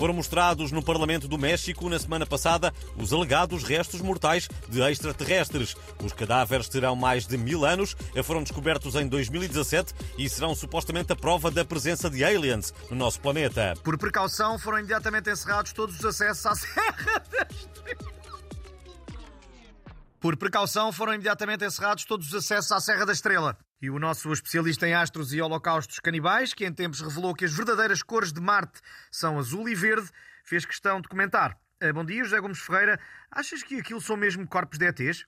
Foram mostrados no Parlamento do México na semana passada os alegados restos mortais de extraterrestres. Os cadáveres terão mais de mil anos, foram descobertos em 2017 e serão supostamente a prova da presença de aliens no nosso planeta. Por precaução, foram imediatamente encerrados todos os acessos à Serra da Estrela. Por precaução, foram imediatamente encerrados todos os acessos à Serra da Estrela. E o nosso especialista em astros e holocaustos canibais, que em tempos revelou que as verdadeiras cores de Marte são azul e verde, fez questão de comentar. Eh, bom dia, José Gomes Ferreira. Achas que aquilo são mesmo corpos de ETs?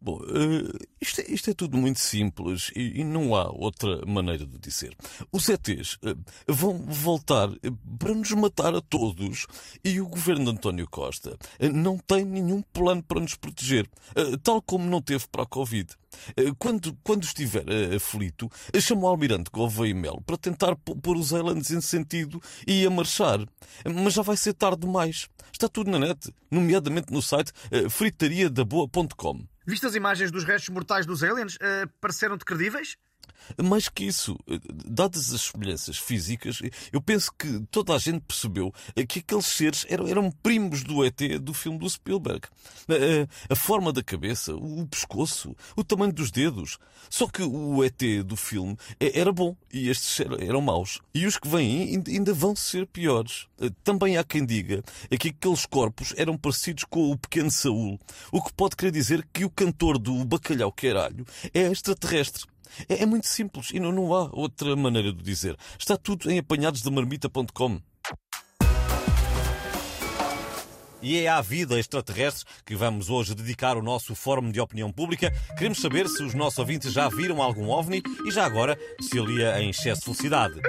Bom, uh, isto, é, isto, é, tudo muito simples e, e, não há outra maneira de dizer. Os ETs uh, vão voltar eh, para nos matar a todos e o governo de António Costa não tem nenhum plano para nos proteger, tal como não teve para a Covid. Quando, quando estiver aflito, chamou o almirante Gouveia e Melo para tentar pôr os islands em sentido e a marchar. Mas já vai ser tarde demais. Está tudo na net, nomeadamente no site fritariadaboa.com. Viste as imagens dos restos mortais dos aliens? Uh, Pareceram-te credíveis? Mais que isso, dadas as semelhanças físicas, eu penso que toda a gente percebeu que aqueles seres eram, eram primos do ET do filme do Spielberg. A, a, forma da cabeça, o pescoço, o tamanho dos dedos. Só que o ET do filme era bom e estes eram maus. E os que vêm ainda vão ser piores. Também há quem diga que aqueles corpos eram parecidos com o pequeno Saúl, o que pode querer dizer que o cantor do Bacalhau Queralho é extraterrestre. É, é muito simples e não, não há outra maneira de dizer. Está tudo em apanhadosdamarmita.com. E é à vida extraterrestre que vamos hoje dedicar o nosso Fórum de Opinião Pública. Queremos saber se os nossos ouvintes já viram algum OVNI e já agora se é em excesso de felicidade.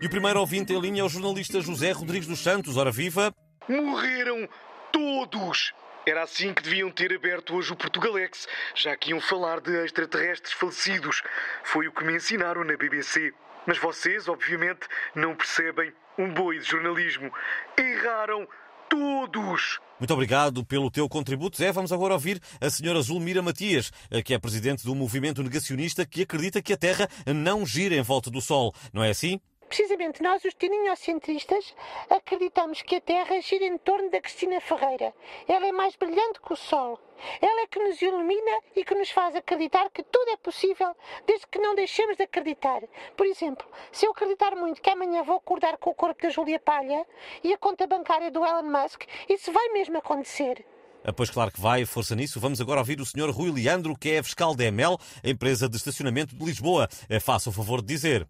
E o primeiro ouvinte em linha é o jornalista José Rodrigues dos Santos. Ora viva! Morreram todos! Era assim que deviam ter aberto hoje o Portugalex, já que iam falar de extraterrestres falecidos. Foi o que me ensinaram na BBC. Mas vocês, obviamente, não percebem um boi de jornalismo. Erraram todos! Muito obrigado pelo teu contributo, Zé. Vamos agora ouvir a senhora Zulmira Matias, que é presidente do movimento negacionista que acredita que a Terra não gira em volta do Sol. Não é assim? Precisamente nós, os tiniocentristas, acreditamos que a Terra gira em torno da Cristina Ferreira. Ela é mais brilhante que o Sol. Ela é que nos ilumina e que nos faz acreditar que tudo é possível, desde que não deixemos de acreditar. Por exemplo, se eu acreditar muito que amanhã vou acordar com o corpo da Júlia Palha e a conta bancária do Elon Musk, isso vai mesmo acontecer. Ah, pois claro que vai, força nisso. Vamos agora ouvir o Sr. Rui Leandro, que é fiscal da EML, a empresa de estacionamento de Lisboa. Eh, faça o favor de dizer.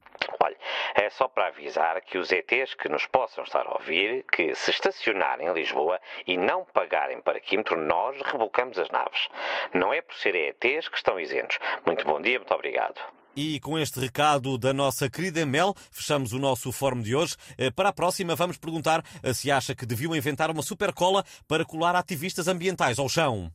Só para avisar que os ETs que nos possam estar a ouvir, que se estacionarem em Lisboa e não pagarem parquímetro, nós rebocamos as naves. Não é por serem ETs que estão isentos. Muito bom dia, muito obrigado. E com este recado da nossa querida Mel, fechamos o nosso fórum de hoje. Eh, para a próxima, vamos perguntar eh, se acha que deviam inventar uma super cola para colar ativistas ambientais ao chão.